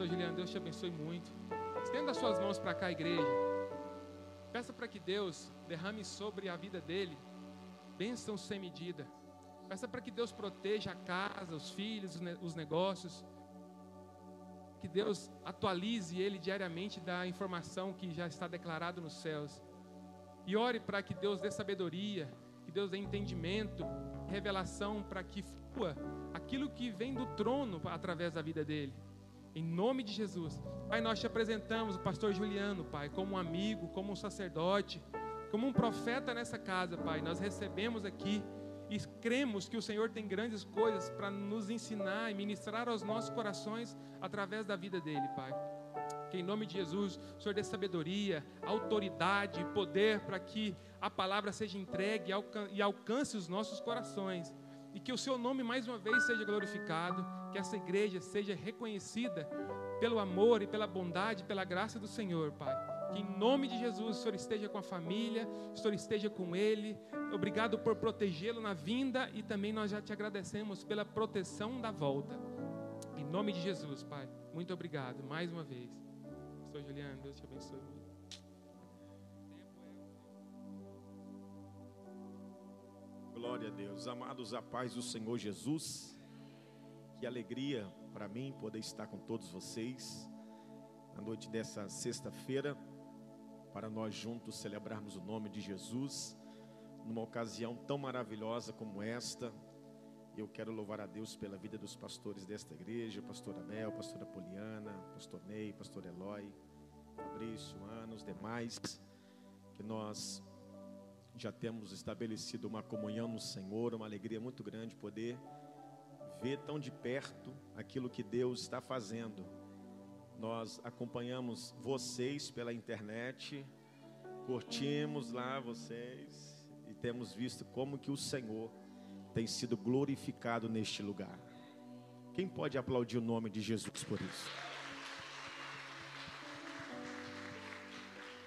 Pastor Juliano, Deus te abençoe muito. Estenda as suas mãos para cá, igreja. Peça para que Deus derrame sobre a vida dele bênção sem medida. Peça para que Deus proteja a casa, os filhos, os negócios. Que Deus atualize ele diariamente da informação que já está declarado nos céus. E ore para que Deus dê sabedoria, que Deus dê entendimento, revelação para que flua aquilo que vem do trono através da vida dele. Em nome de Jesus. Pai, nós te apresentamos o pastor Juliano, Pai, como um amigo, como um sacerdote, como um profeta nessa casa, Pai. Nós recebemos aqui e cremos que o Senhor tem grandes coisas para nos ensinar e ministrar aos nossos corações através da vida dele, Pai. Que em nome de Jesus, o Senhor dê sabedoria, autoridade poder para que a palavra seja entregue e alcance os nossos corações. E que o seu nome mais uma vez seja glorificado, que essa igreja seja reconhecida pelo amor e pela bondade, pela graça do Senhor, Pai. Que em nome de Jesus o Senhor esteja com a família, o Senhor esteja com ele. Obrigado por protegê-lo na vinda e também nós já te agradecemos pela proteção da volta. Em nome de Jesus, Pai. Muito obrigado mais uma vez. Pastor Juliano, Deus te abençoe. Glória a Deus. Amados, a paz do Senhor Jesus. Que alegria para mim poder estar com todos vocês na noite dessa sexta-feira, para nós juntos celebrarmos o nome de Jesus, numa ocasião tão maravilhosa como esta. Eu quero louvar a Deus pela vida dos pastores desta igreja, pastor Abel, pastora Poliana, pastor Ney, pastor Eloy, Fabrício, Ana, os demais, que nós já temos estabelecido uma comunhão no Senhor, uma alegria muito grande poder ver tão de perto aquilo que Deus está fazendo. Nós acompanhamos vocês pela internet, curtimos lá vocês e temos visto como que o Senhor tem sido glorificado neste lugar. Quem pode aplaudir o nome de Jesus por isso?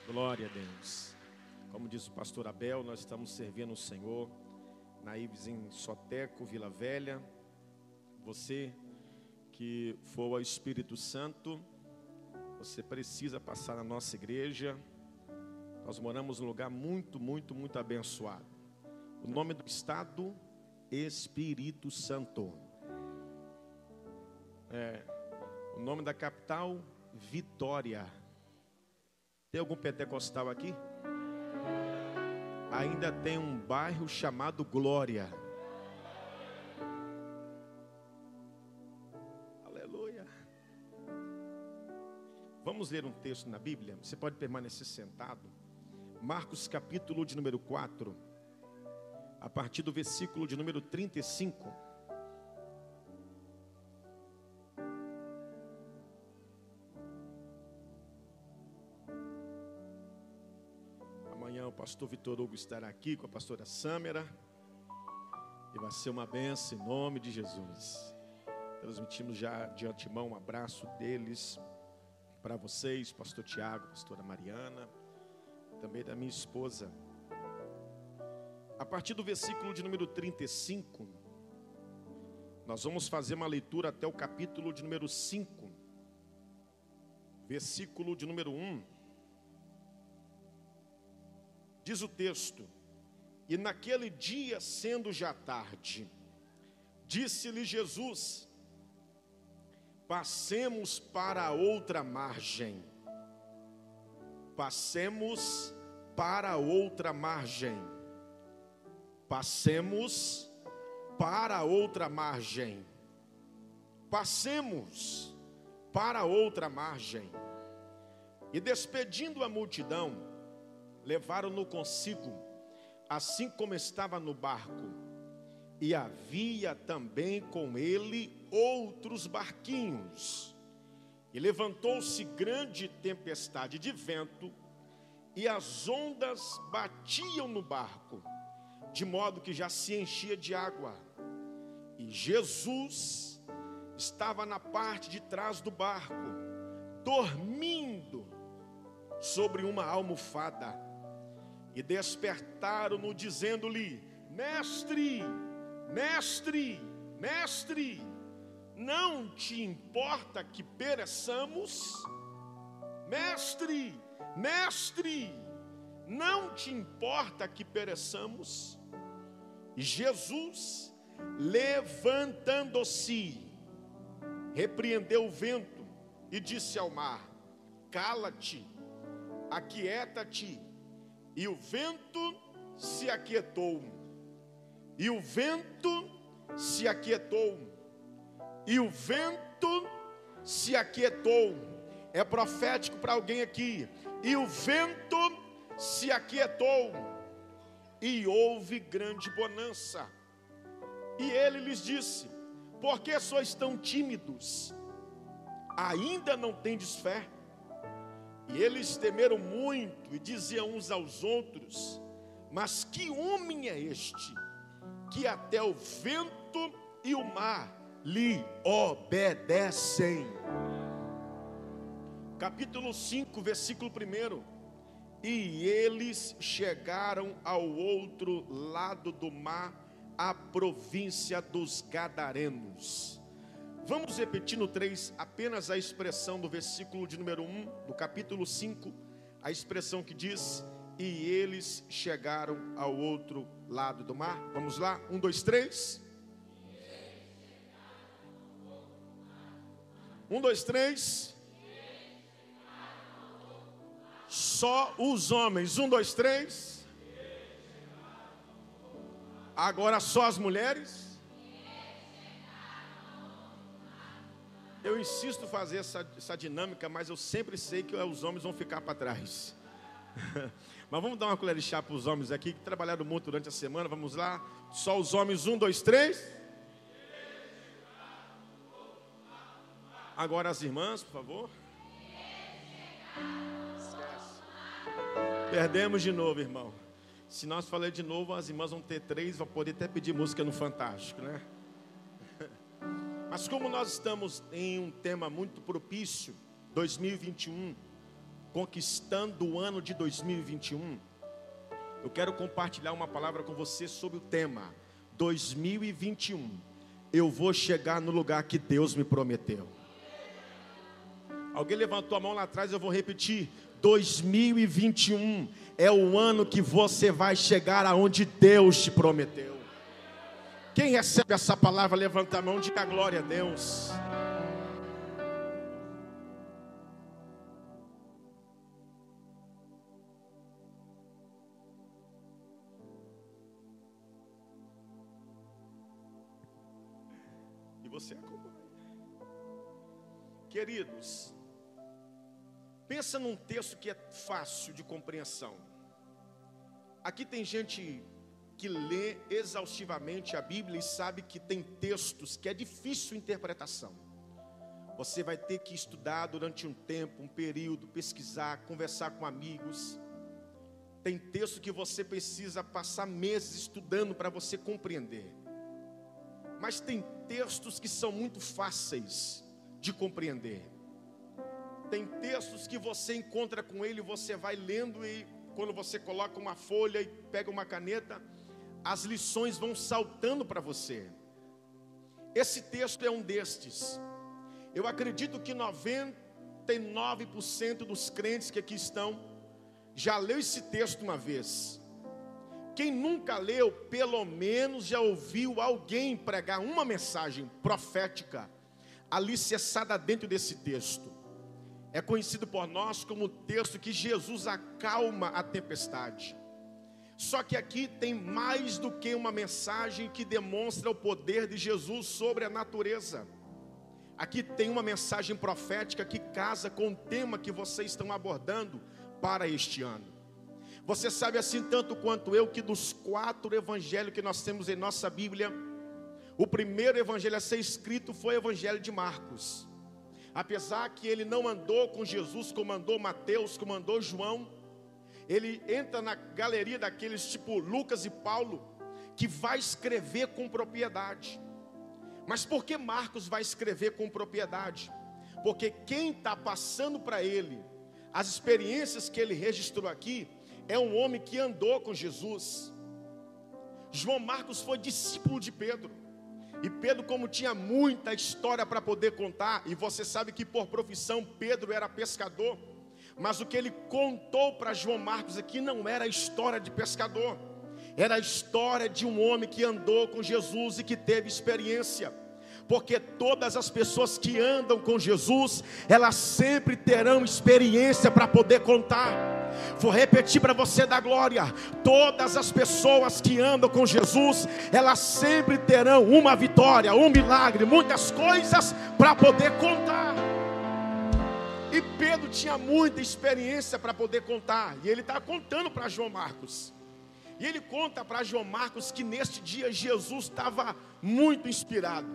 Glória a Deus. Como diz o pastor Abel, nós estamos servindo o Senhor na Ives em Soteco, Vila Velha. Você que for ao Espírito Santo, você precisa passar na nossa igreja. Nós moramos num lugar muito, muito, muito abençoado. O nome do estado Espírito Santo. É, o nome da capital Vitória. Tem algum pentecostal aqui? Ainda tem um bairro chamado Glória. Vamos ler um texto na Bíblia. Você pode permanecer sentado. Marcos capítulo de número 4, a partir do versículo de número 35. pastor Vitor Hugo estará aqui com a pastora Sâmera. E vai ser uma benção em nome de Jesus. Transmitimos já de antemão um abraço deles para vocês, pastor Tiago, pastora Mariana, também da minha esposa. A partir do versículo de número 35, nós vamos fazer uma leitura até o capítulo de número 5, versículo de número 1. Diz o texto: E naquele dia, sendo já tarde, disse-lhe Jesus: Passemos para outra margem. Passemos para outra margem. Passemos para outra margem. Passemos para outra margem. E despedindo a multidão, levaram-no consigo, assim como estava no barco. E havia também com ele outros barquinhos. E levantou-se grande tempestade de vento, e as ondas batiam no barco, de modo que já se enchia de água. E Jesus estava na parte de trás do barco, dormindo sobre uma almofada e despertaram-no, dizendo-lhe: Mestre, mestre, mestre, não te importa que pereçamos? Mestre, mestre, não te importa que pereçamos? Jesus, levantando-se, repreendeu o vento e disse ao mar: Cala-te, aquieta-te. E o vento se aquietou. E o vento se aquietou. E o vento se aquietou. É profético para alguém aqui. E o vento se aquietou. E houve grande bonança. E ele lhes disse: Por que sois tão tímidos? Ainda não tendes fé? E eles temeram muito e diziam uns aos outros: Mas que homem é este, que até o vento e o mar lhe obedecem? Capítulo 5, versículo 1. E eles chegaram ao outro lado do mar, a província dos Gadarenos. Vamos repetir no 3 apenas a expressão do versículo de número 1, do capítulo 5, a expressão que diz: E eles chegaram ao outro lado do mar. Vamos lá? Um, dois, três. Um, dois, três. Só os homens. Um, dois, três. Agora só as mulheres. Eu insisto fazer essa, essa dinâmica, mas eu sempre sei que os homens vão ficar para trás. mas vamos dar uma colher de chá para os homens aqui que trabalharam muito durante a semana. Vamos lá. Só os homens, um, dois, três. Agora as irmãs, por favor. Perdemos de novo, irmão. Se nós falar de novo, as irmãs vão ter três, vão poder até pedir música no Fantástico, né? Mas como nós estamos em um tema muito propício, 2021, conquistando o ano de 2021, eu quero compartilhar uma palavra com você sobre o tema 2021. Eu vou chegar no lugar que Deus me prometeu. Alguém levantou a mão lá atrás, eu vou repetir. 2021 é o ano que você vai chegar aonde Deus te prometeu. Quem recebe essa palavra, levanta a mão, diga glória a Deus. E você acompanha. Queridos, pensa num texto que é fácil de compreensão. Aqui tem gente que lê exaustivamente a Bíblia e sabe que tem textos que é difícil interpretação. Você vai ter que estudar durante um tempo, um período, pesquisar, conversar com amigos. Tem texto que você precisa passar meses estudando para você compreender. Mas tem textos que são muito fáceis de compreender. Tem textos que você encontra com ele, você vai lendo e quando você coloca uma folha e pega uma caneta, as lições vão saltando para você. Esse texto é um destes. Eu acredito que 99% dos crentes que aqui estão já leu esse texto uma vez. Quem nunca leu, pelo menos já ouviu alguém pregar uma mensagem profética alicerçada dentro desse texto. É conhecido por nós como o texto que Jesus acalma a tempestade. Só que aqui tem mais do que uma mensagem que demonstra o poder de Jesus sobre a natureza. Aqui tem uma mensagem profética que casa com o tema que vocês estão abordando para este ano. Você sabe assim tanto quanto eu que dos quatro evangelhos que nós temos em nossa Bíblia, o primeiro evangelho a ser escrito foi o evangelho de Marcos. Apesar que ele não andou com Jesus como andou Mateus, como andou João, ele entra na galeria daqueles tipo Lucas e Paulo, que vai escrever com propriedade. Mas por que Marcos vai escrever com propriedade? Porque quem está passando para ele as experiências que ele registrou aqui é um homem que andou com Jesus. João Marcos foi discípulo de Pedro. E Pedro, como tinha muita história para poder contar, e você sabe que por profissão Pedro era pescador, mas o que ele contou para João Marcos aqui não era a história de pescador, era a história de um homem que andou com Jesus e que teve experiência porque todas as pessoas que andam com Jesus, elas sempre terão experiência para poder contar. Vou repetir para você da glória: todas as pessoas que andam com Jesus, elas sempre terão uma vitória, um milagre, muitas coisas para poder contar. E Pedro tinha muita experiência para poder contar, e ele está contando para João Marcos. E ele conta para João Marcos que neste dia Jesus estava muito inspirado.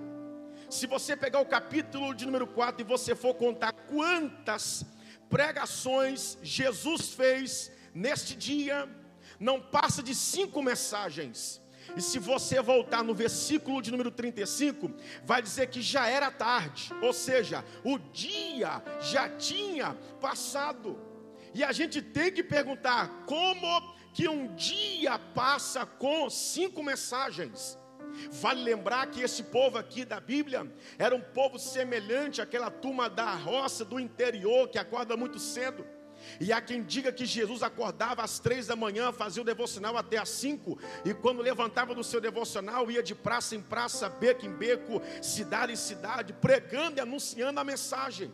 Se você pegar o capítulo de número 4 e você for contar quantas pregações Jesus fez neste dia, não passa de cinco mensagens. E se você voltar no versículo de número 35, vai dizer que já era tarde, ou seja, o dia já tinha passado. E a gente tem que perguntar como que um dia passa com cinco mensagens. Vale lembrar que esse povo aqui da Bíblia era um povo semelhante àquela turma da roça do interior que acorda muito cedo. E há quem diga que Jesus acordava às três da manhã, fazia o devocional até às cinco, e quando levantava do seu devocional, ia de praça em praça, beco em beco, cidade em cidade, pregando e anunciando a mensagem.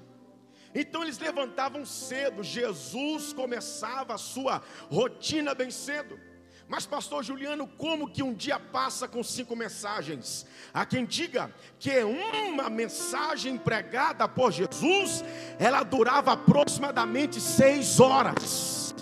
Então eles levantavam cedo, Jesus começava a sua rotina bem cedo. Mas, pastor Juliano, como que um dia passa com cinco mensagens? Há quem diga que uma mensagem pregada por Jesus, ela durava aproximadamente seis horas.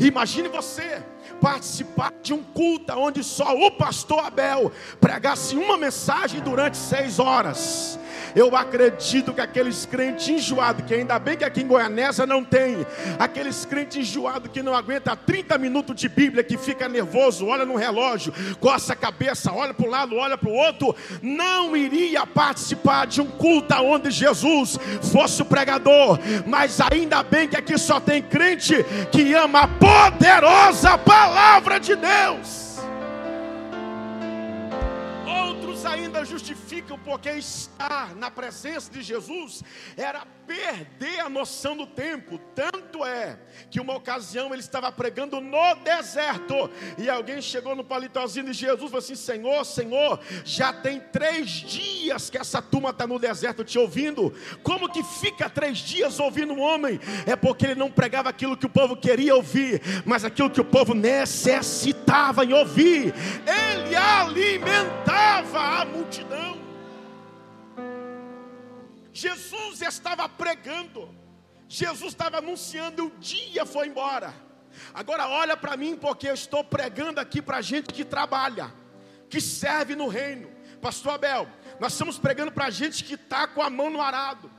Imagine você participar de um culto onde só o pastor Abel pregasse uma mensagem durante seis horas. Eu acredito que aqueles crentes enjoados, que ainda bem que aqui em Goianésia não tem, aqueles crentes enjoados que não aguenta 30 minutos de Bíblia, que fica nervoso, olha no relógio, coça a cabeça, olha para um lado, olha para o outro, não iria participar de um culto onde Jesus fosse o pregador, mas ainda bem que aqui só tem crente que ama a poderosa palavra de Deus. Outros ainda justificam porque estar na presença de Jesus era perder a noção do tempo. Tanto é que uma ocasião ele estava pregando no deserto e alguém chegou no palitozinho de Jesus e falou assim: Senhor, Senhor, já tem três dias que essa turma está no deserto te ouvindo. Como que fica três dias ouvindo um homem? É porque ele não pregava aquilo que o povo queria ouvir, mas aquilo que o povo necessitava em ouvir. Ele alimentava a multidão. Jesus estava pregando, Jesus estava anunciando, o dia foi embora. Agora olha para mim, porque eu estou pregando aqui para gente que trabalha, que serve no reino. Pastor Abel, nós estamos pregando para gente que está com a mão no arado,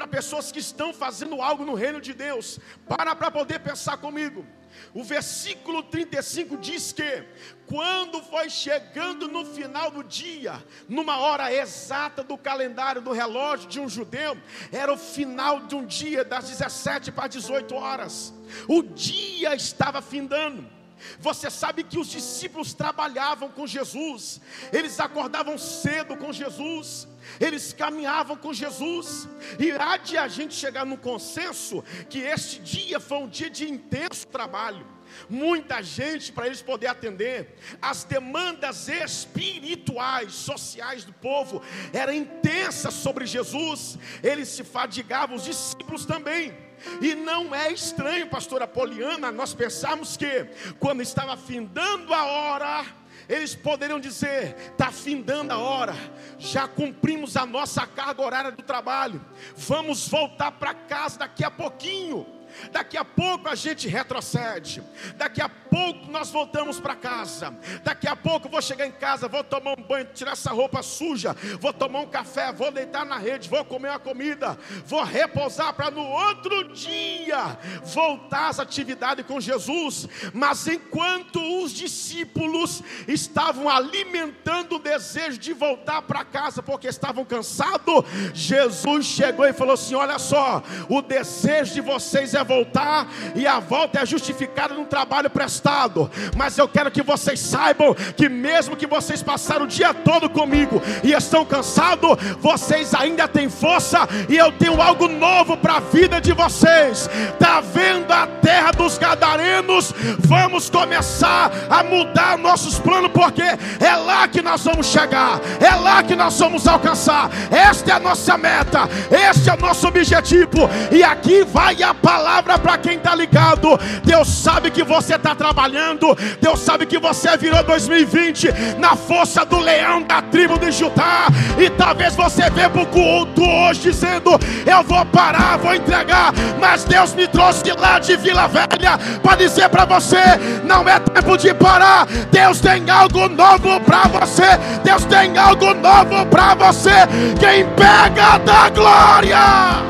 para pessoas que estão fazendo algo no reino de Deus. Para para poder pensar comigo. O versículo 35 diz que, quando foi chegando no final do dia, numa hora exata do calendário do relógio de um judeu, era o final de um dia, das 17 para 18 horas, o dia estava findando. Você sabe que os discípulos trabalhavam com Jesus, eles acordavam cedo com Jesus, eles caminhavam com Jesus, e há de a gente chegar no consenso que este dia foi um dia de intenso trabalho. Muita gente para eles poder atender as demandas espirituais, sociais do povo, era intensa sobre Jesus. Eles se fadigavam, os discípulos também. E não é estranho, pastora Poliana, nós pensamos que quando estava findando a hora, eles poderiam dizer: está findando a hora, já cumprimos a nossa carga horária do trabalho, vamos voltar para casa daqui a pouquinho. Daqui a pouco a gente retrocede. Daqui a pouco nós voltamos para casa. Daqui a pouco vou chegar em casa, vou tomar um banho, tirar essa roupa suja, vou tomar um café, vou deitar na rede, vou comer uma comida, vou repousar para no outro dia voltar às atividades com Jesus. Mas enquanto os discípulos estavam alimentando o desejo de voltar para casa porque estavam cansados, Jesus chegou e falou assim: Olha só, o desejo de vocês é voltar e a volta é justificada num trabalho prestado. Mas eu quero que vocês saibam que mesmo que vocês passaram o dia todo comigo e estão cansados, vocês ainda têm força e eu tenho algo novo para a vida de vocês. Tá vendo a terra dos gadarenos? Vamos começar a mudar nossos planos porque é lá que nós vamos chegar. É lá que nós vamos alcançar. Esta é a nossa meta. Este é o nosso objetivo. E aqui vai a palavra para quem está ligado. Deus sabe que você está trabalhando. Deus sabe que você virou 2020 na força do leão da tribo de Judá. E talvez você venha para o culto hoje dizendo: Eu vou parar, vou entregar. Mas Deus me trouxe de lá de Vila Velha para dizer para você: Não é tempo de parar. Deus tem algo novo para você. Deus tem algo novo para você. Quem pega da glória.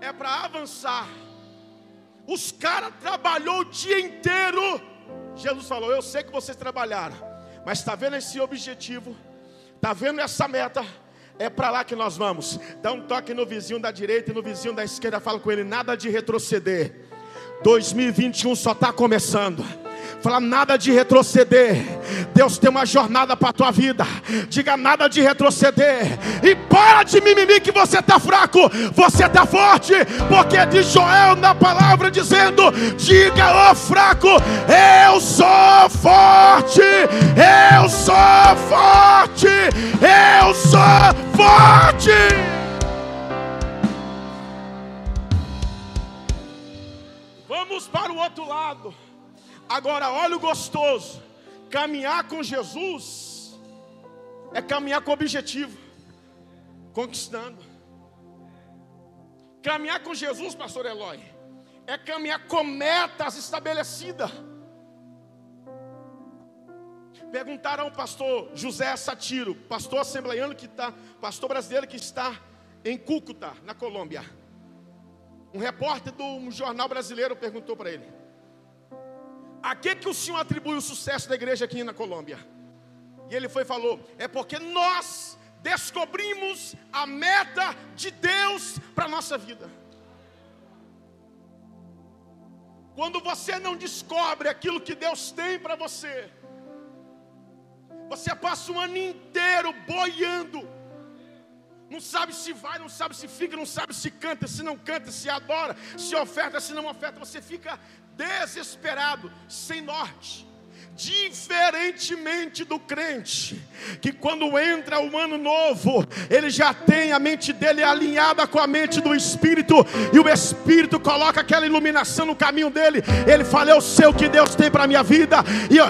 É para avançar. Os caras trabalhou o dia inteiro. Jesus falou: Eu sei que vocês trabalharam, mas está vendo esse objetivo? Está vendo essa meta? É para lá que nós vamos. Dá um toque no vizinho da direita e no vizinho da esquerda. Fala com ele: nada de retroceder. 2021 só está começando. Fala nada de retroceder. Deus tem uma jornada para a tua vida. Diga nada de retroceder. E para de mimimi que você está fraco. Você está forte. Porque de Joel na palavra dizendo: Diga, ó oh, fraco, eu sou forte. Eu sou forte. Eu sou forte. Vamos para o outro lado. Agora, olha o gostoso: caminhar com Jesus é caminhar com objetivo, conquistando. Caminhar com Jesus, pastor Eloy, é caminhar com metas estabelecidas. Perguntaram ao pastor José Satiro, pastor assembleiano que está, pastor brasileiro que está em Cúcuta, na Colômbia. Um repórter do jornal brasileiro perguntou para ele: a que, que o senhor atribui o sucesso da igreja aqui na Colômbia? E ele foi e falou: é porque nós descobrimos a meta de Deus para a nossa vida. Quando você não descobre aquilo que Deus tem para você, você passa um ano inteiro boiando, não sabe se vai, não sabe se fica, não sabe se canta, se não canta, se adora, se oferta, se não oferta, você fica desesperado, sem norte. Diferentemente do crente, que quando entra o ano novo, ele já tem a mente dele alinhada com a mente do Espírito, e o Espírito coloca aquela iluminação no caminho dele. Ele fala: Eu sei o que Deus tem para a minha vida, e eu,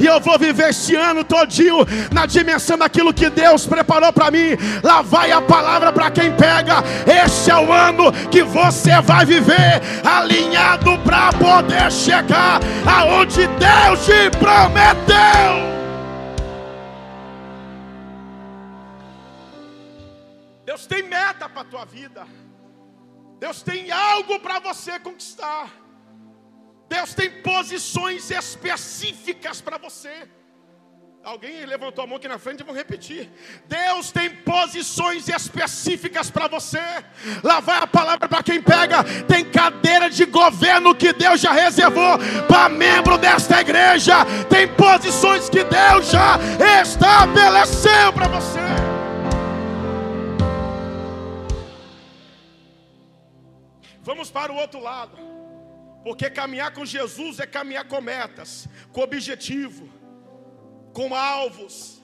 e eu vou viver esse ano todinho na dimensão daquilo que Deus preparou para mim. Lá vai a palavra para quem pega. Este é o ano que você vai viver alinhado para poder chegar aonde Deus te prometeu. Deus tem meta para a tua vida. Deus tem algo para você conquistar. Deus tem posições específicas para você. Alguém levantou a mão aqui na frente vou repetir. Deus tem posições específicas para você. Lá vai a palavra para quem pega. Tem cadeira de governo que Deus já reservou para membro desta igreja. Tem posições que Deus já estabeleceu para você. Vamos para o outro lado. Porque caminhar com Jesus é caminhar com metas, com objetivo com alvos.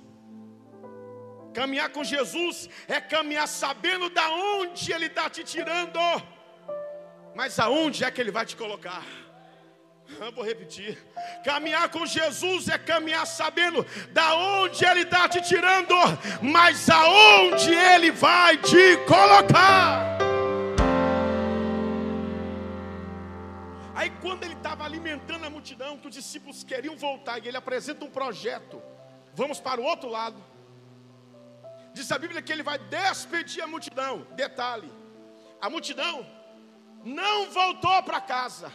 Caminhar com Jesus é caminhar sabendo da onde Ele está te tirando, mas aonde é que Ele vai te colocar. Eu vou repetir. Caminhar com Jesus é caminhar sabendo da onde Ele está te tirando, mas aonde Ele vai te colocar. Aí quando ele estava alimentando a multidão, que os discípulos queriam voltar, e ele apresenta um projeto. Vamos para o outro lado. Diz a Bíblia que ele vai despedir a multidão. Detalhe: a multidão não voltou para casa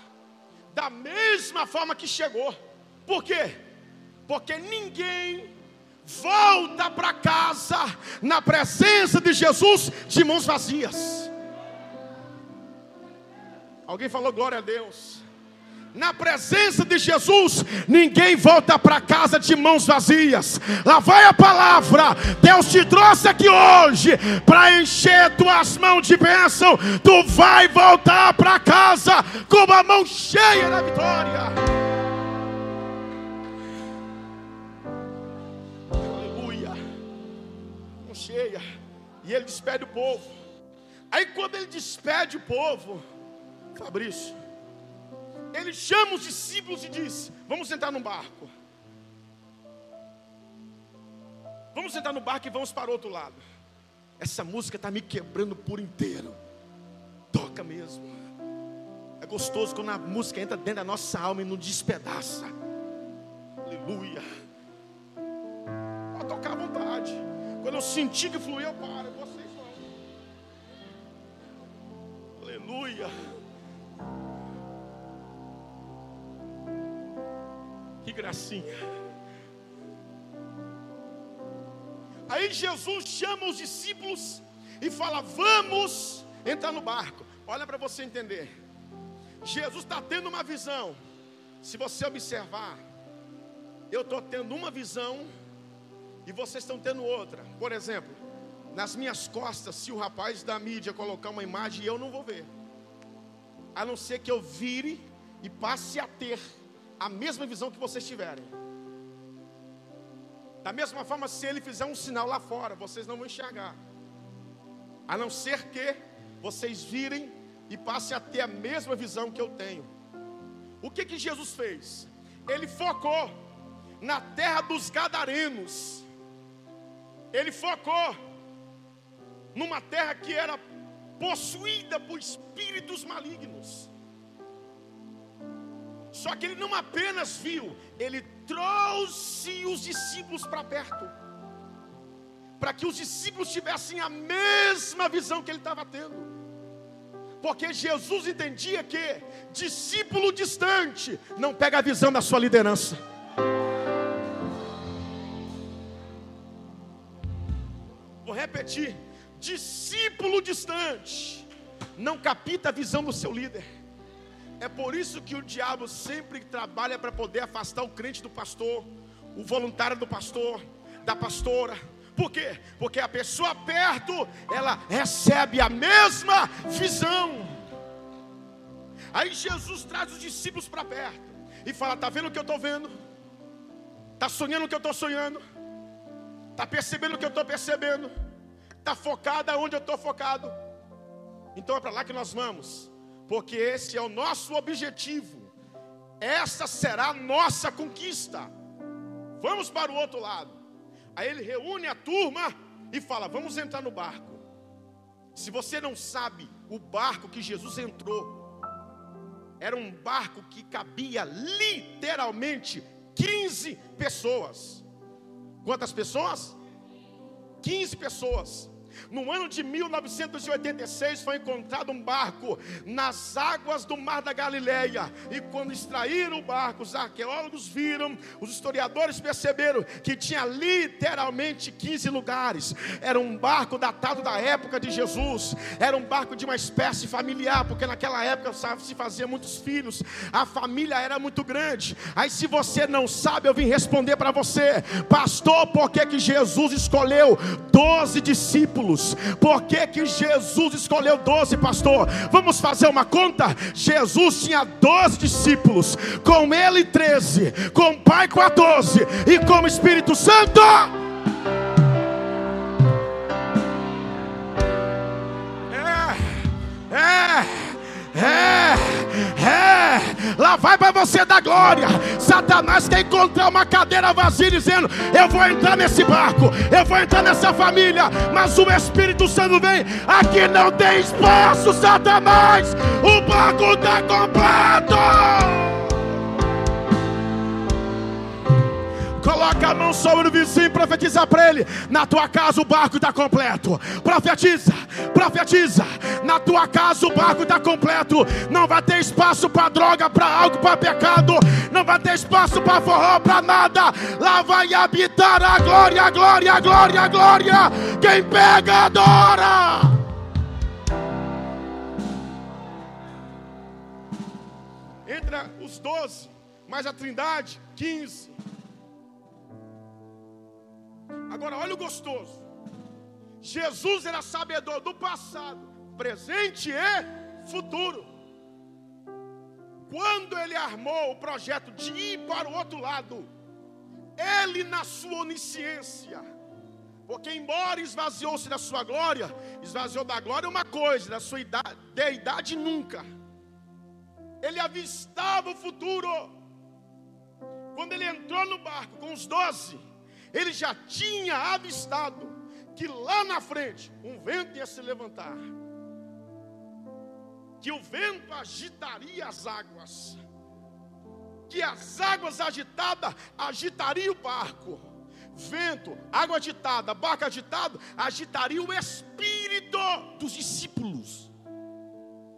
da mesma forma que chegou. Por quê? Porque ninguém volta para casa na presença de Jesus de mãos vazias. Alguém falou glória a Deus. Na presença de Jesus, ninguém volta para casa de mãos vazias. Lá vai a palavra. Deus te trouxe aqui hoje para encher tuas mãos de bênção. Tu vai voltar para casa com a mão cheia da vitória. Aleluia. Mão cheia. E ele despede o povo. Aí quando ele despede o povo, Fabrício, ele chama os discípulos e diz: Vamos sentar no barco. Vamos sentar no barco e vamos para o outro lado. Essa música está me quebrando por inteiro. Toca mesmo. É gostoso quando a música entra dentro da nossa alma e não despedaça. Aleluia. Pode tocar à vontade. Quando eu sentir que fluiu, eu paro. Vocês vão. Aleluia. Que gracinha. Aí Jesus chama os discípulos e fala: Vamos entrar no barco. Olha para você entender. Jesus está tendo uma visão. Se você observar, eu estou tendo uma visão e vocês estão tendo outra. Por exemplo, nas minhas costas, se o rapaz da mídia colocar uma imagem, eu não vou ver. A não ser que eu vire e passe a ter a mesma visão que vocês tiverem. Da mesma forma, se ele fizer um sinal lá fora, vocês não vão enxergar. A não ser que vocês virem e passem a ter a mesma visão que eu tenho. O que que Jesus fez? Ele focou na terra dos gadarenos. Ele focou numa terra que era possuída por espíritos malignos. Só que ele não apenas viu, ele trouxe os discípulos para perto, para que os discípulos tivessem a mesma visão que ele estava tendo. Porque Jesus entendia que discípulo distante não pega a visão da sua liderança. Vou repetir: discípulo distante não capta a visão do seu líder. É por isso que o diabo sempre trabalha para poder afastar o crente do pastor, o voluntário do pastor, da pastora. Por quê? Porque a pessoa perto, ela recebe a mesma visão. Aí Jesus traz os discípulos para perto e fala: Está vendo o que eu estou vendo? Está sonhando o que eu estou sonhando? Está percebendo o que eu estou percebendo? Está focado aonde eu estou focado? Então é para lá que nós vamos porque esse é o nosso objetivo, essa será a nossa conquista. Vamos para o outro lado. Aí ele reúne a turma e fala: Vamos entrar no barco. Se você não sabe, o barco que Jesus entrou era um barco que cabia literalmente 15 pessoas. Quantas pessoas? 15 pessoas. No ano de 1986 foi encontrado um barco nas águas do Mar da Galileia. E quando extraíram o barco, os arqueólogos viram, os historiadores perceberam que tinha literalmente 15 lugares. Era um barco datado da época de Jesus. Era um barco de uma espécie familiar, porque naquela época se fazia muitos filhos. A família era muito grande. Aí se você não sabe, eu vim responder para você, pastor, por que que Jesus escolheu 12 discípulos? Discípulos. Por que, que Jesus escolheu 12, pastor? Vamos fazer uma conta? Jesus tinha 12 discípulos, com ele 13, com o Pai 14 e com o Espírito Santo. É, é, é, é. Lá vai para você dar glória. Satanás quer encontrar uma cadeira vazia dizendo: Eu vou entrar nesse barco, eu vou entrar nessa família. Mas o Espírito Santo vem. Aqui não tem espaço, Satanás. O barco está completo. Coloca a mão sobre o vizinho profetiza para ele: na tua casa o barco está completo. Profetiza, profetiza. Na tua casa o barco está completo. Não vai ter espaço para droga, para álcool, para pecado. Não vai ter espaço para forró, para nada. Lá vai habitar a glória, a glória, a glória, a glória. Quem pega, adora. Entra os doze, mais a trindade, quinze. Agora, olha o gostoso. Jesus era sabedor do passado, presente e futuro. Quando ele armou o projeto de ir para o outro lado, ele, na sua onisciência, porque embora esvaziou-se da sua glória, esvaziou da glória uma coisa, da sua idade, deidade nunca. Ele avistava o futuro. Quando ele entrou no barco com os doze, ele já tinha avistado que lá na frente um vento ia se levantar, que o vento agitaria as águas, que as águas agitadas agitariam o barco, vento, água agitada, barco agitado, agitaria o espírito dos discípulos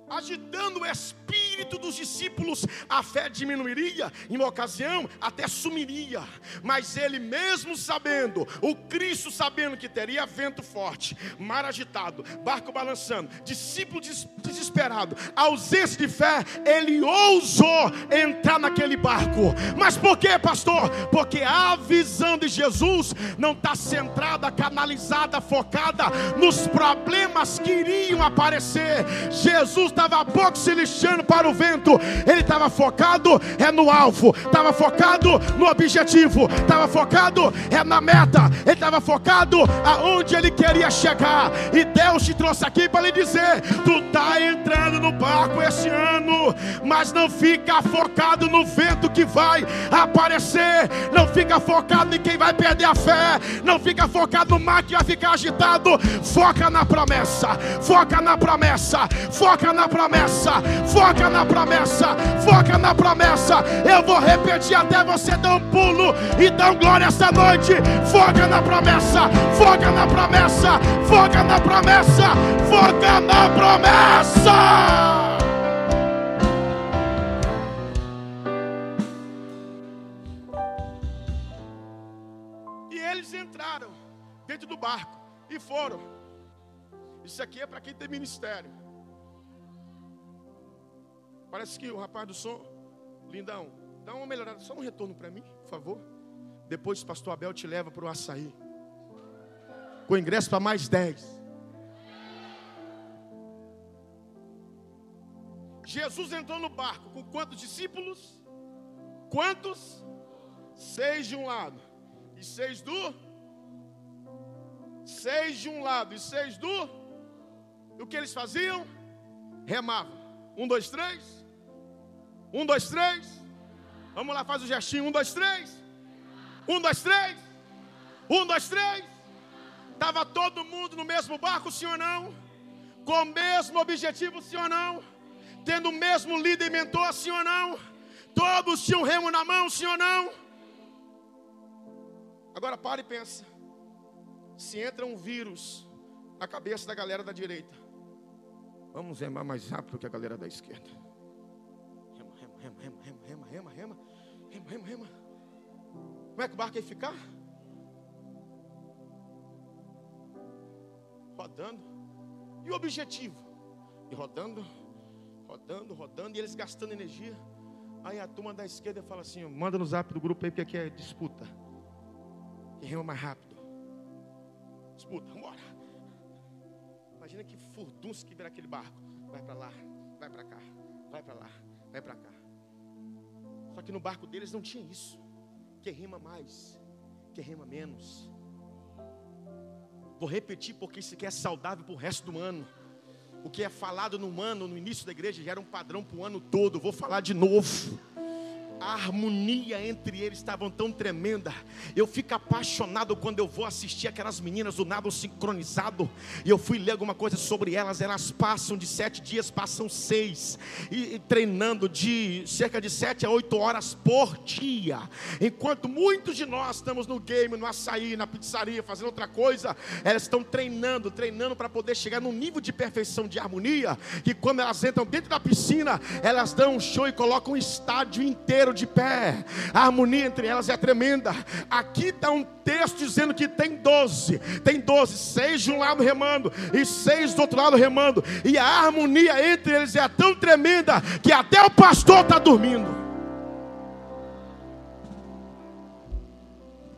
agitando o espírito dos discípulos, a fé diminuiria, em uma ocasião até sumiria, mas ele mesmo sabendo, o Cristo sabendo que teria vento forte, mar agitado, barco balançando, discípulo desesperado, ausência de fé, ele ousou entrar naquele barco, mas por que, pastor? Porque a visão de Jesus não está centrada, canalizada, focada nos problemas que iriam aparecer, Jesus estava pouco se lixando para o vento, ele estava focado é no alvo, estava focado no objetivo, estava focado é na meta, ele estava focado aonde ele queria chegar. E Deus te trouxe aqui para lhe dizer: tu está entrando no barco esse ano, mas não fica focado no vento que vai aparecer, não fica focado em quem vai perder a fé, não fica focado no mar que vai ficar agitado. Foca na promessa, foca na promessa, foca na promessa, foca na promessa, foca na promessa. Eu vou repetir até você dar um pulo e dar um glória essa noite. Foca na promessa, foca na promessa, foca na promessa, foca na promessa. E eles entraram dentro do barco e foram. Isso aqui é para quem tem ministério. Parece que o rapaz do som, lindão, dá uma melhorada, só um retorno para mim, por favor. Depois o pastor Abel te leva para o açaí. Com ingresso para mais dez. Jesus entrou no barco com quantos discípulos? Quantos? Seis de um lado e seis do. Seis de um lado e seis do. E o que eles faziam? Remavam. Um, dois, três. Um, dois, três. Vamos lá, faz o gestinho. Um, dois, três. Um, dois, três. Um, dois, três. Estava todo mundo no mesmo barco, sim ou não? Com o mesmo objetivo, sim ou não? Tendo o mesmo líder e mentor, sim ou não? Todos tinham remo na mão, sim ou não? Agora para e pensa. Se entra um vírus na cabeça da galera da direita, vamos remar mais rápido que a galera da esquerda rema, rema, rema, rema, rema, rema, rema, rema, rema. Como é que o barco ia ficar? Rodando. E o objetivo? E rodando, rodando, rodando, e eles gastando energia. Aí a turma da esquerda fala assim: manda no zap do grupo aí, porque aqui é disputa. Quem rema mais rápido? Disputa, vambora. Imagina que furdunço que vira aquele barco. Vai para lá, vai para cá, vai para lá, vai para cá. Só que no barco deles não tinha isso. Quem rima mais, quem rima menos. Vou repetir porque isso aqui é saudável para o resto do ano. O que é falado no ano, no início da igreja, já era um padrão para o ano todo. Vou falar de novo. A harmonia entre eles estava tão tremenda. Eu fico apaixonado quando eu vou assistir aquelas meninas do nado sincronizado. E eu fui ler alguma coisa sobre elas. Elas passam de sete dias, passam seis, e, e treinando de cerca de sete a oito horas por dia. Enquanto muitos de nós estamos no game, no açaí, na pizzaria, fazendo outra coisa, elas estão treinando, treinando para poder chegar num nível de perfeição de harmonia. Que quando elas entram dentro da piscina, elas dão um show e colocam um estádio inteiro de pé. A harmonia entre elas é tremenda. Aqui está um texto dizendo que tem doze. Tem doze, seis de um lado remando e seis do outro lado remando. E a harmonia entre eles é tão tremenda que até o pastor está dormindo.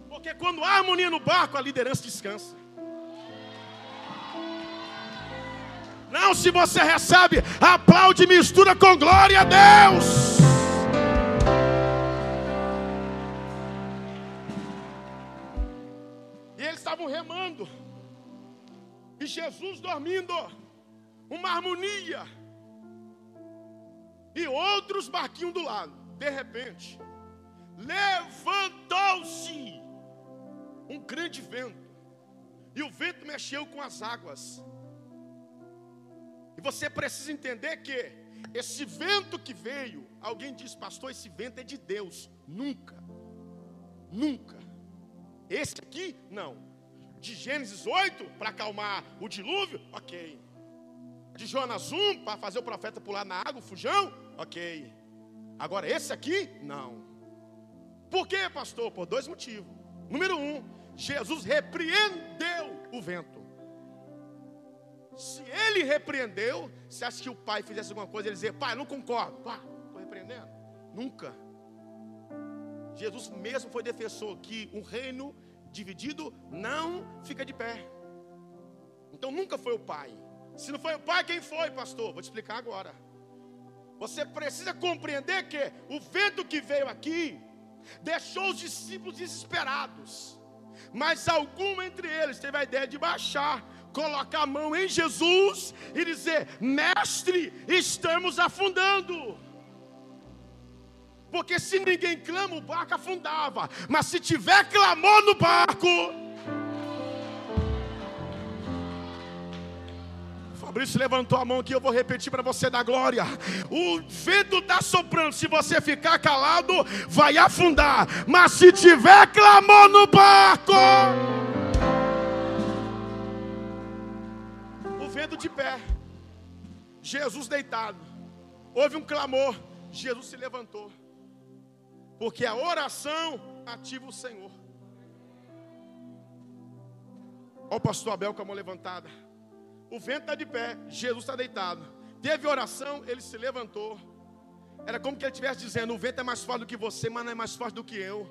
Porque quando há harmonia no barco, a liderança descansa. Não, se você recebe, aplaude e mistura com glória a Deus. Estavam remando, e Jesus dormindo, uma harmonia, e outros barquinhos do lado. De repente, levantou-se um grande vento, e o vento mexeu com as águas. E você precisa entender que esse vento que veio, alguém diz, pastor, esse vento é de Deus. Nunca, nunca. Esse aqui, não de Gênesis 8 para acalmar o dilúvio, ok. De Jonas 1 para fazer o profeta pular na água, o fujão, ok. Agora esse aqui, não. Por quê, pastor? Por dois motivos. Número um, Jesus repreendeu o vento. Se ele repreendeu, você acha que o pai fizesse alguma coisa, ele dizer, pai, não concordo, pá, estou repreendendo? Nunca. Jesus mesmo foi defensor que um reino dividido não fica de pé. Então nunca foi o pai. Se não foi o pai, quem foi, pastor? Vou te explicar agora. Você precisa compreender que o vento que veio aqui deixou os discípulos desesperados. Mas algum entre eles teve a ideia de baixar, colocar a mão em Jesus e dizer: Mestre, estamos afundando. Porque se ninguém clama, o barco afundava. Mas se tiver clamor no barco. Fabrício levantou a mão aqui, eu vou repetir para você da glória. O vento está soprando, se você ficar calado, vai afundar. Mas se tiver clamor no barco, o vento de pé, Jesus deitado, houve um clamor, Jesus se levantou. Porque a oração ativa o Senhor. Olha o pastor Abel com a mão levantada. O vento está de pé, Jesus está deitado. Teve oração, ele se levantou. Era como que ele estivesse dizendo: O vento é mais forte do que você, mas não é mais forte do que eu.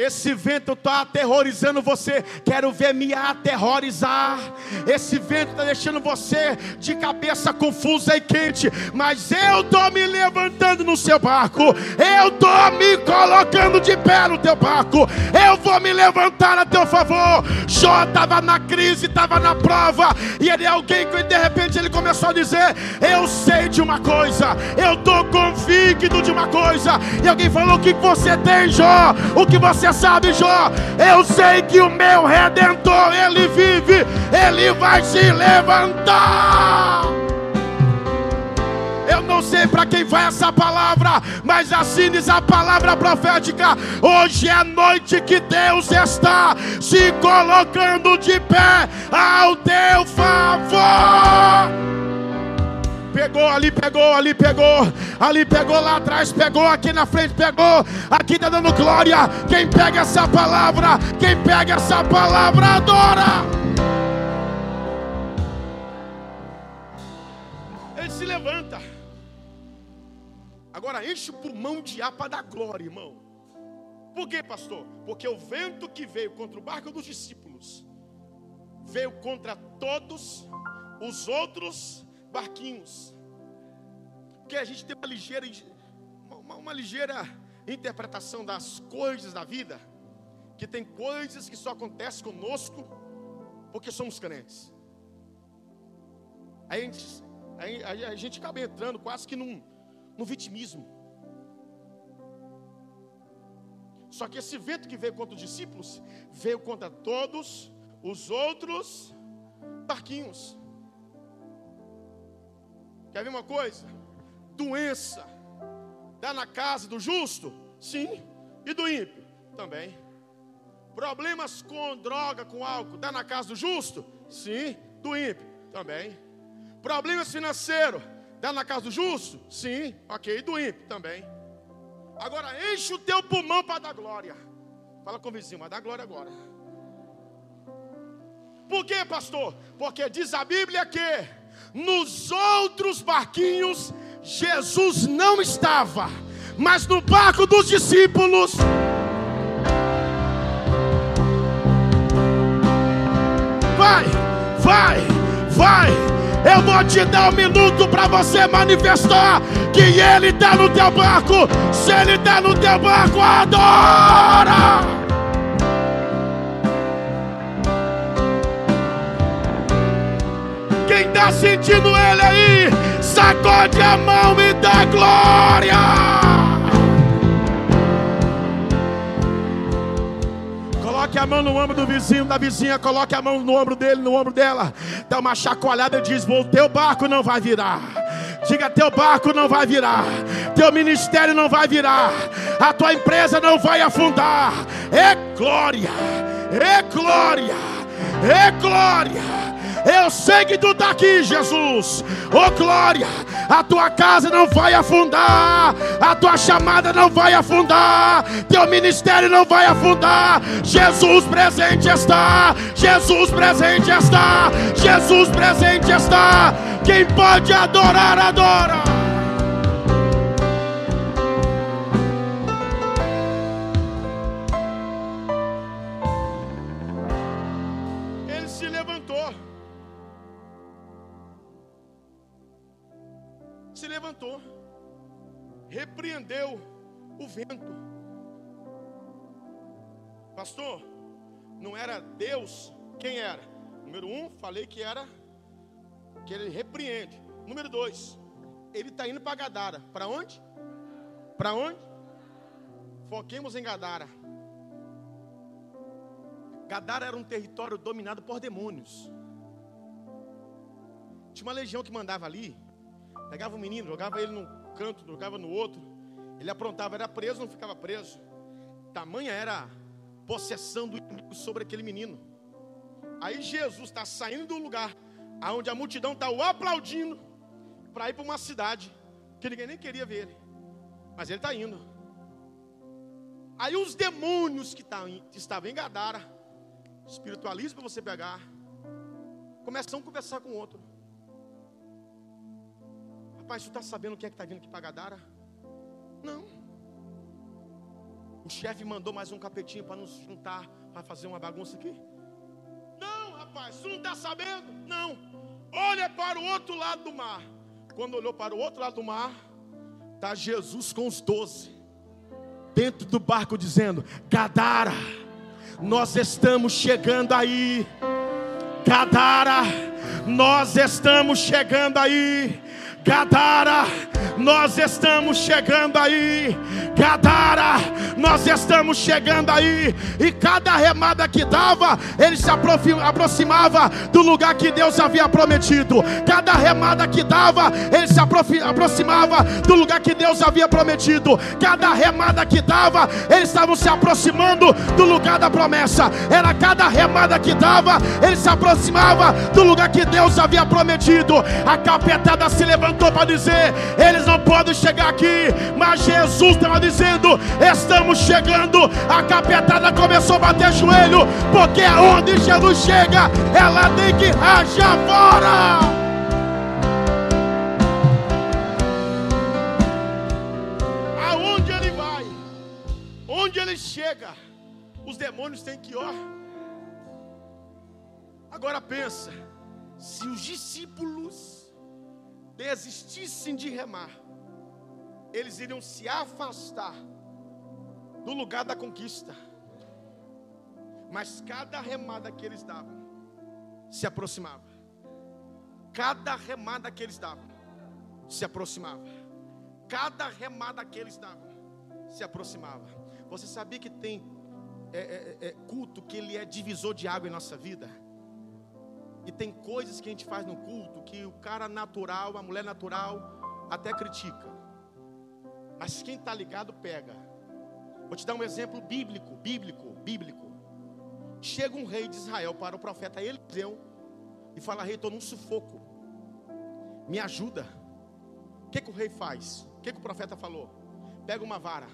Esse vento está aterrorizando você. Quero ver me aterrorizar. Esse vento está deixando você de cabeça confusa e quente. Mas eu estou me levantando no seu barco. Eu estou me colocando de pé no teu barco. Eu vou me levantar a teu favor. Jó estava na crise, estava na prova. E ele é alguém que de repente ele começou a dizer: Eu sei de uma coisa. Eu estou convicto de uma coisa. E alguém falou: O que você tem, Jó? O que você sabe, Jó, eu sei que o meu redentor, ele vive, ele vai se levantar. Eu não sei para quem vai essa palavra, mas assim diz a palavra profética. Hoje é noite que Deus está se colocando de pé ao teu favor. Pegou, ali pegou, ali pegou, ali pegou lá atrás, pegou, aqui na frente pegou, aqui está dando glória. Quem pega essa palavra, quem pega essa palavra, adora. Ele se levanta. Agora enche o pulmão de ar para dar glória, irmão. Por quê, pastor? Porque o vento que veio contra o barco dos discípulos veio contra todos os outros barquinhos. Porque a gente tem uma ligeira, uma, uma ligeira interpretação das coisas da vida, que tem coisas que só acontecem conosco porque somos crentes. Aí a gente, a gente acaba entrando quase que num, num vitimismo. Só que esse vento que veio contra os discípulos veio contra todos os outros barquinhos. Quer ver uma coisa? Doença dá na casa do justo? Sim. E do ímpio? Também. Problemas com droga, com álcool, dá na casa do justo? Sim. Do ímpio? Também. Problemas financeiros, dá na casa do justo? Sim. Ok. Do ímpio? Também. Agora enche o teu pulmão para dar glória. Fala com o vizinho, mas dá glória agora. Por quê, pastor? Porque diz a Bíblia que nos outros barquinhos Jesus não estava, mas no barco dos discípulos. Vai, vai, vai. Eu vou te dar um minuto para você manifestar que Ele está no teu barco. Se Ele está no teu barco, adora. Quem está sentindo Ele aí, sacode a mão e dá glória. Coloque a mão no ombro do vizinho, da vizinha, coloque a mão no ombro dele, no ombro dela. Dá uma chacoalhada e diz: O teu barco não vai virar. Diga: Teu barco não vai virar. Teu ministério não vai virar. A tua empresa não vai afundar. É glória. É glória. É glória. Eu sei que tu está aqui, Jesus. Oh glória, a tua casa não vai afundar, a tua chamada não vai afundar, teu ministério não vai afundar. Jesus presente está, Jesus presente está, Jesus presente está. Quem pode adorar, adora. Repreendeu o vento. Pastor, não era Deus, quem era? Número um, falei que era que ele repreende. Número dois, ele está indo para Gadara. Para onde? Para onde? Foquemos em Gadara. Gadara era um território dominado por demônios. Tinha uma legião que mandava ali, pegava o um menino, jogava ele num canto, jogava no outro. Ele aprontava, era preso, não ficava preso. Tamanha era a possessão do inimigo sobre aquele menino. Aí Jesus está saindo do lugar aonde a multidão está o aplaudindo para ir para uma cidade que ninguém nem queria ver ele. Mas ele está indo. Aí os demônios que, tá, estavam em Gadara, espiritualismo para você pegar, começam a conversar com o outro. Rapaz, tu está sabendo quem é que está vindo aqui para Gadara? Não. O chefe mandou mais um capetinho para nos juntar, para fazer uma bagunça aqui? Não, rapaz, tu não está sabendo? Não. Olha para o outro lado do mar. Quando olhou para o outro lado do mar, está Jesus com os doze, dentro do barco, dizendo: Gadara, nós estamos chegando aí. Gadara, nós estamos chegando aí. Gadara, nós estamos chegando aí. Gadara, nós estamos chegando aí. E cada remada que dava, ele se aproximava do lugar que Deus havia prometido. Cada remada que dava, ele se aproximava do lugar que Deus havia prometido. Cada remada que dava, eles estavam se aproximando do lugar da promessa. Era cada remada que dava, ele se aproximava do lugar que Deus havia prometido. A capetada se levantou para dizer: eles não podem chegar aqui, mas Jesus estava dizendo: estamos chegando. A capetada começou a bater joelho, porque aonde Jesus chega, ela tem que rachar fora. Aonde ele vai, onde ele chega, os demônios têm que ó. Agora pensa, se os discípulos desistissem de remar, eles iriam se afastar do lugar da conquista. Mas cada remada que eles davam se aproximava. Cada remada que eles davam se aproximava. Cada remada que eles davam se aproximava. Você sabia que tem é, é, é, culto que ele é divisor de água em nossa vida? E tem coisas que a gente faz no culto que o cara natural, a mulher natural, até critica. Mas quem está ligado pega. Vou te dar um exemplo bíblico, bíblico, bíblico. Chega um rei de Israel para o profeta Eliseu e fala: Rei, estou num sufoco. Me ajuda. O que, que o rei faz? O que, que o profeta falou? Pega uma vara.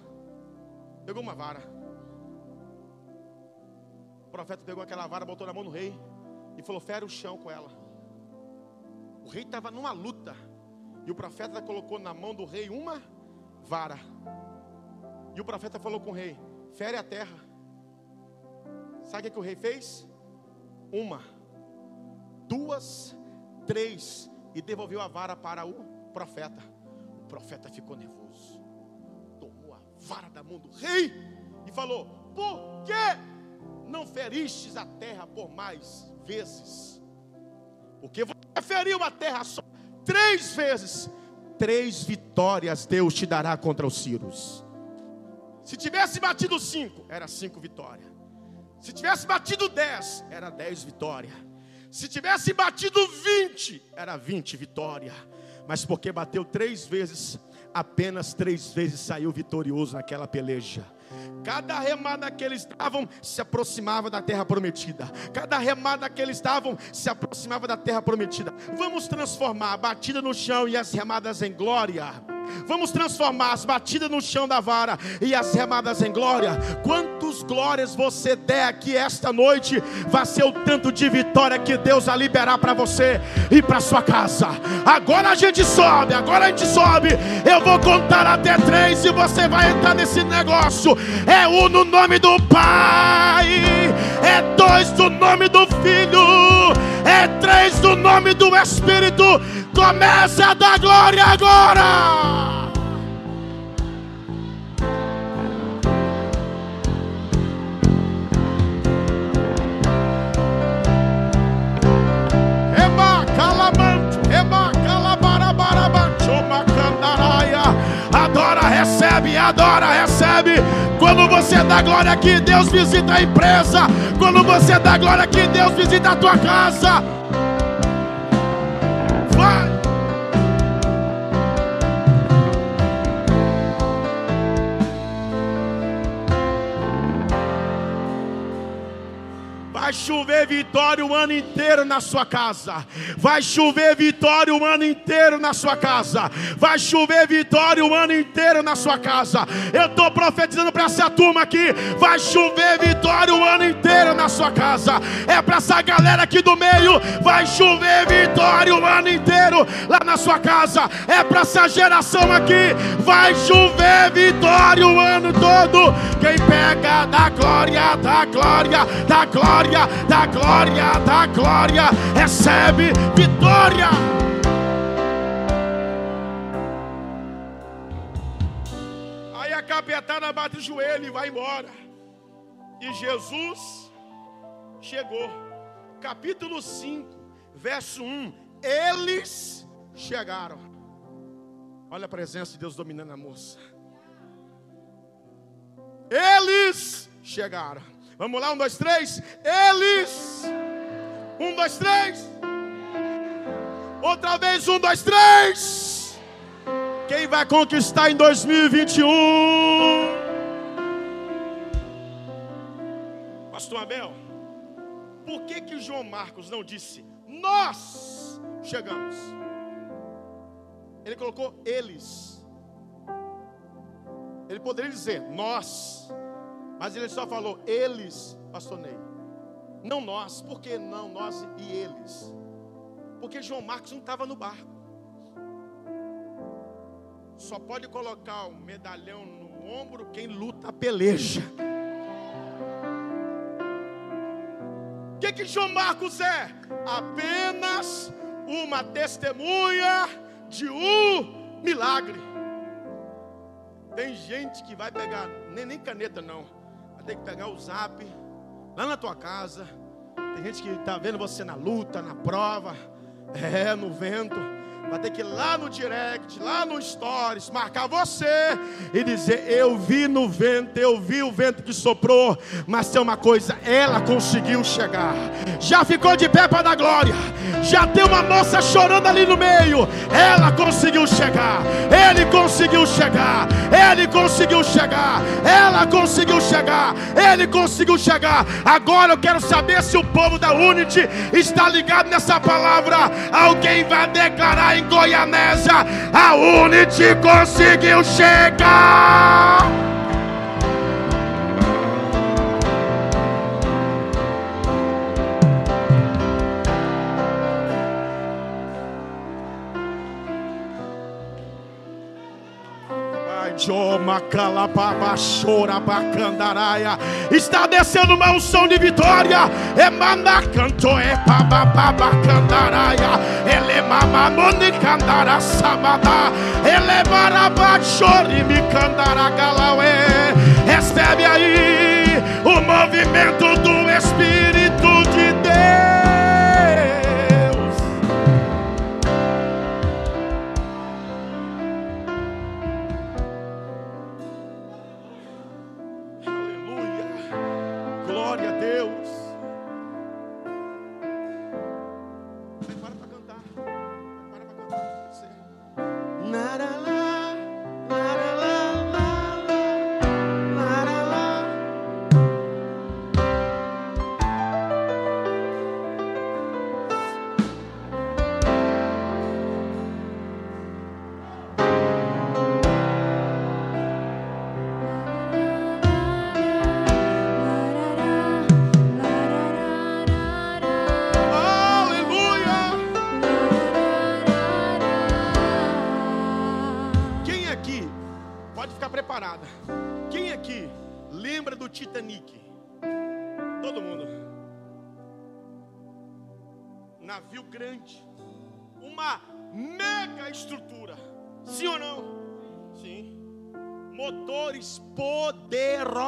Pegou uma vara. O profeta pegou aquela vara, botou na mão do rei e falou: Fere o chão com ela. O rei estava numa luta. E o profeta colocou na mão do rei uma vara. E o profeta falou com o rei: Fere a terra. Sabe o que o rei fez? Uma, duas, três. E devolveu a vara para o profeta. O profeta ficou nervoso. Tomou a vara da mão do rei e falou: Por que não feristes a terra por mais vezes? Porque você feriu a terra só três vezes. Três vitórias Deus te dará contra os Círios. Se tivesse batido cinco, era cinco vitórias. Se tivesse batido 10, era 10 vitória. Se tivesse batido 20, era 20 vitória. Mas porque bateu três vezes, apenas três vezes saiu vitorioso naquela peleja. Cada remada que eles davam se aproximava da terra prometida. Cada remada que eles davam se aproximava da terra prometida. Vamos transformar a batida no chão e as remadas em glória. Vamos transformar as batidas no chão da vara e as remadas em glória. Quantos glórias você der aqui esta noite, vai ser o tanto de vitória que Deus vai liberar para você e para sua casa. Agora a gente sobe, agora a gente sobe. Eu vou contar até três e você vai entrar nesse negócio. É um no nome do Pai, é dois no nome do Filho, é três no nome do Espírito. Comece a dar glória agora. Recebe, adora, recebe. Quando você dá glória aqui, Deus visita a empresa. Quando você dá glória aqui, Deus visita a tua casa. Vai. Vai chover vitória o ano inteiro na sua casa. Vai chover vitória o ano inteiro na sua casa. Vai chover vitória o ano inteiro na sua casa. Eu estou profetizando para essa turma aqui. Vai chover vitória o ano inteiro na sua casa. É para essa galera aqui do meio. Vai chover vitória o ano inteiro lá na sua casa. É para essa geração aqui. Vai chover vitória o ano todo. Quem pega da glória, da glória, da glória glória, da glória, da glória, recebe vitória. Aí a capetada bate o joelho e vai embora. E Jesus chegou. Capítulo 5, verso 1. Eles chegaram. Olha a presença de Deus dominando a moça. Eles chegaram. Vamos lá, um, dois, três. Eles. Um, dois, três. Outra vez, um, dois, três. Quem vai conquistar em 2021? Pastor Abel, por que que João Marcos não disse nós chegamos? Ele colocou eles. Ele poderia dizer nós. Mas ele só falou eles, pastor Ney. Não nós. Por que não nós e eles? Porque João Marcos não estava no barco. Só pode colocar o medalhão no ombro quem luta a peleja. O que, que João Marcos é? Apenas uma testemunha de um milagre. Tem gente que vai pegar, nem, nem caneta não tem que pegar o zap lá na tua casa. Tem gente que está vendo você na luta, na prova, é, no vento. Vai ter que ir lá no direct, lá no stories, marcar você e dizer: Eu vi no vento, eu vi o vento que soprou. Mas tem uma coisa, ela conseguiu chegar. Já ficou de pé para dar glória. Já tem uma moça chorando ali no meio. Ela conseguiu chegar. Ele conseguiu chegar. Ele conseguiu chegar. Ela conseguiu chegar. Ele conseguiu chegar. Agora eu quero saber se o povo da Unity está ligado nessa palavra. Alguém vai declarar em Goianésia, a Unity conseguiu chegar. Está descendo uma unção de vitória. Emana canto é babababacandaraia. Ele mamamoni candara sabada. Ele barabachori me candara galaué. Recebe aí o movimento do Espírito de Deus.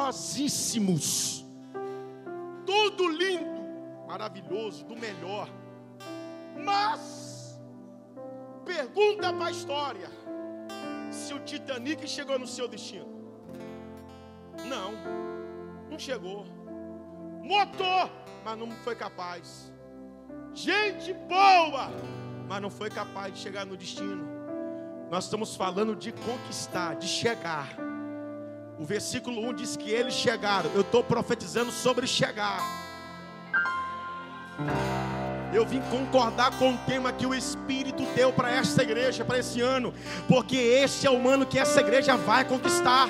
Poderosíssimos. Tudo lindo, maravilhoso, do melhor. Mas, pergunta para a história: se o Titanic chegou no seu destino? Não, não chegou. Motor, mas não foi capaz. Gente boa, mas não foi capaz de chegar no destino. Nós estamos falando de conquistar, de chegar. O versículo 1 diz que eles chegaram. Eu estou profetizando sobre chegar. Eu vim concordar com o tema que o Espírito deu para esta igreja, para esse ano, porque este é o ano que essa igreja vai conquistar.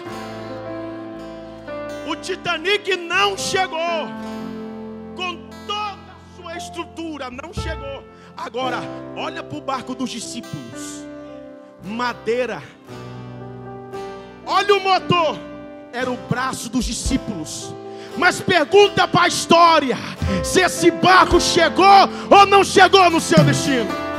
O Titanic não chegou, com toda a sua estrutura, não chegou. Agora, olha para o barco dos discípulos: madeira, olha o motor era o braço dos discípulos. Mas pergunta para a história se esse barco chegou ou não chegou no seu destino.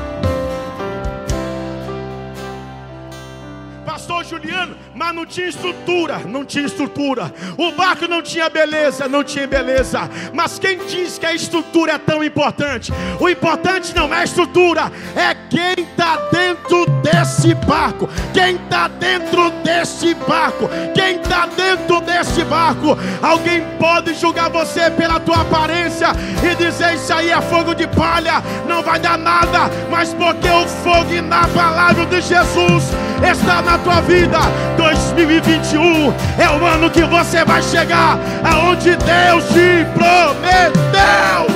pastor Juliano, mas não tinha estrutura, não tinha estrutura. O barco não tinha beleza, não tinha beleza. Mas quem diz que a estrutura é tão importante? O importante não é a estrutura, é quem está dentro desse barco. Quem está dentro desse barco? Quem está dentro desse barco? Alguém pode julgar você pela tua aparência e dizer isso aí é fogo de palha, não vai dar nada, mas porque o fogo na palavra de Jesus está na tua vida. 2021 é o ano que você vai chegar aonde Deus te prometeu.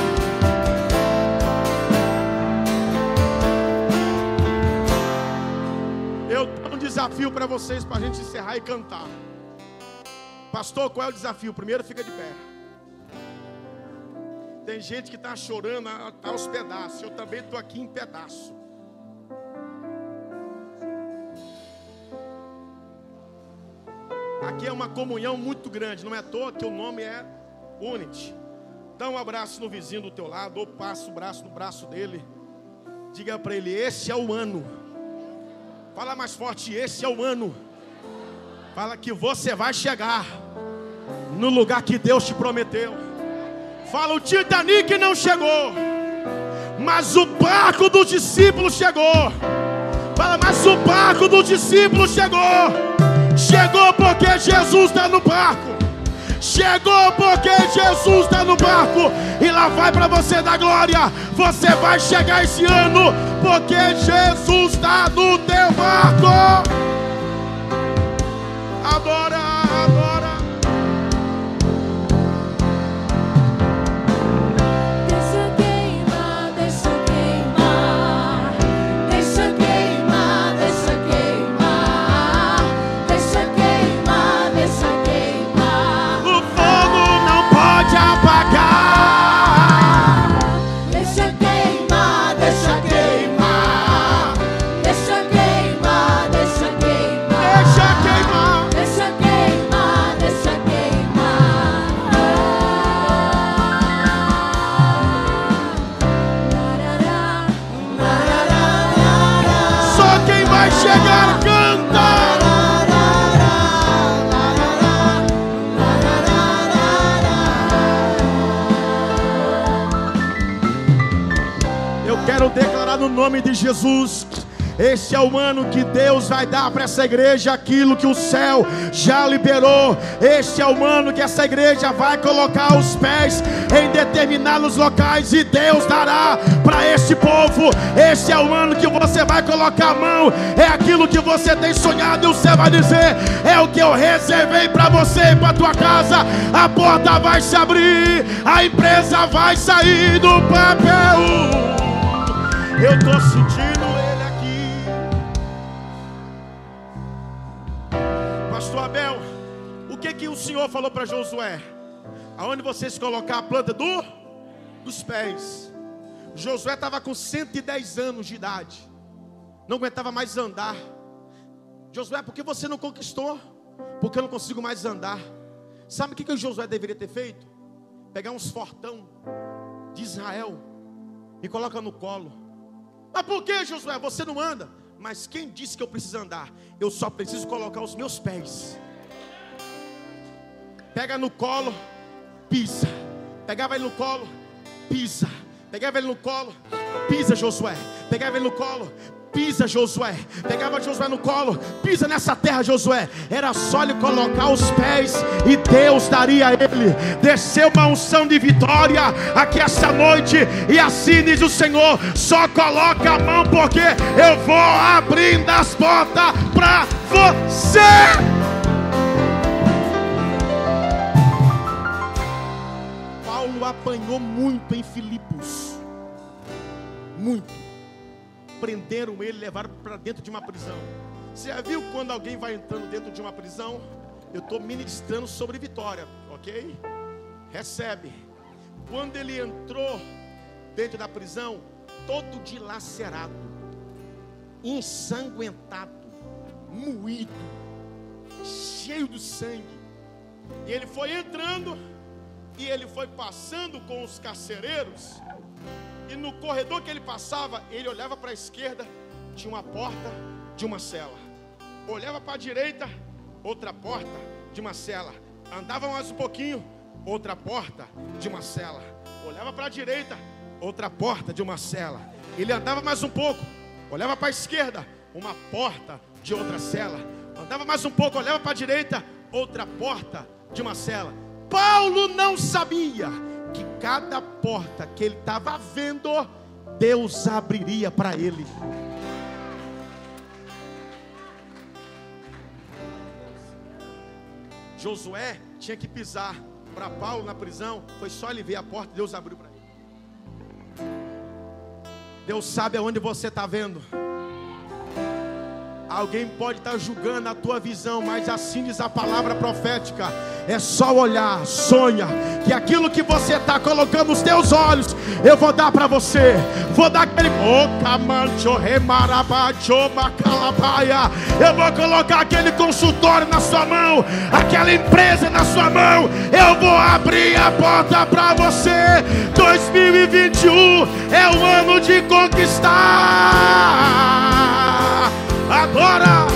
Eu tenho um desafio para vocês para a gente encerrar e cantar. Pastor, qual é o desafio? Primeiro, fica de pé. Tem gente que está chorando aos pedaços. Eu também estou aqui em pedaço. Aqui é uma comunhão muito grande, não é à toa que o nome é Unity. Dá um abraço no vizinho do teu lado, ou passa o braço no braço dele. Diga para ele: Esse é o ano. Fala mais forte: Esse é o ano. Fala que você vai chegar no lugar que Deus te prometeu. Fala: O Titanic não chegou, mas o barco dos discípulos chegou. fala, mas o barco do discípulo chegou. Chegou porque Jesus está no barco. Chegou porque Jesus está no barco e lá vai para você dar glória. Você vai chegar esse ano porque Jesus está no teu barco. Adora. No nome de Jesus. Este é o ano que Deus vai dar para essa igreja aquilo que o céu já liberou. Este é o ano que essa igreja vai colocar os pés em determinados locais e Deus dará para este povo. Este é o ano que você vai colocar a mão. É aquilo que você tem sonhado e céu vai dizer: é o que eu reservei para você e para tua casa. A porta vai se abrir, a empresa vai sair do papel. Eu tô sentindo ele aqui. Pastor Abel, o que que o Senhor falou para Josué? Aonde vocês colocar a planta do dos pés. Josué estava com 110 anos de idade. Não aguentava mais andar. Josué, por que você não conquistou? Porque eu não consigo mais andar. Sabe o que, que o Josué deveria ter feito? Pegar uns fortão de Israel e coloca no colo. Mas por que, Josué? Você não anda. Mas quem disse que eu preciso andar? Eu só preciso colocar os meus pés. Pega no colo, pisa. Pegava ele no colo, pisa. Pegava ele no colo, pisa, Josué. Pegava ele no colo, pisa, Josué. Pegava Josué no colo, pisa nessa terra, Josué. Era só ele colocar os pés e Deus daria a ele. Desceu uma unção de vitória aqui essa noite. E assim diz o Senhor: só coloca a mão, porque eu vou abrindo as portas para você. Paulo apanhou muito em Filipos. Muito. Prenderam ele, levaram para dentro de uma prisão. Você já viu quando alguém vai entrando dentro de uma prisão? Eu estou ministrando sobre vitória, ok? Recebe. Quando ele entrou dentro da prisão, todo dilacerado, ensanguentado, moído, cheio de sangue. E ele foi entrando e ele foi passando com os carcereiros. E no corredor que ele passava, ele olhava para a esquerda, tinha uma porta de uma cela. Olhava para a direita, outra porta de uma cela. Andava mais um pouquinho, outra porta de uma cela. Olhava para a direita, outra porta de uma cela. Ele andava mais um pouco, olhava para a esquerda, uma porta de outra cela. Andava mais um pouco, olhava para a direita, outra porta de uma cela. Paulo não sabia que cada porta que ele estava vendo, Deus abriria para ele. Josué tinha que pisar para Paulo na prisão, foi só ele ver a porta, Deus abriu para ele. Deus sabe aonde você está vendo. Alguém pode estar julgando a tua visão, mas assim diz a palavra profética. É só olhar, sonha, que aquilo que você está colocando nos teus olhos, eu vou dar para você. Vou dar aquele. Eu vou colocar aquele consultório na sua mão, aquela empresa na sua mão. Eu vou abrir a porta para você. 2021 é o ano de conquistar. Agora.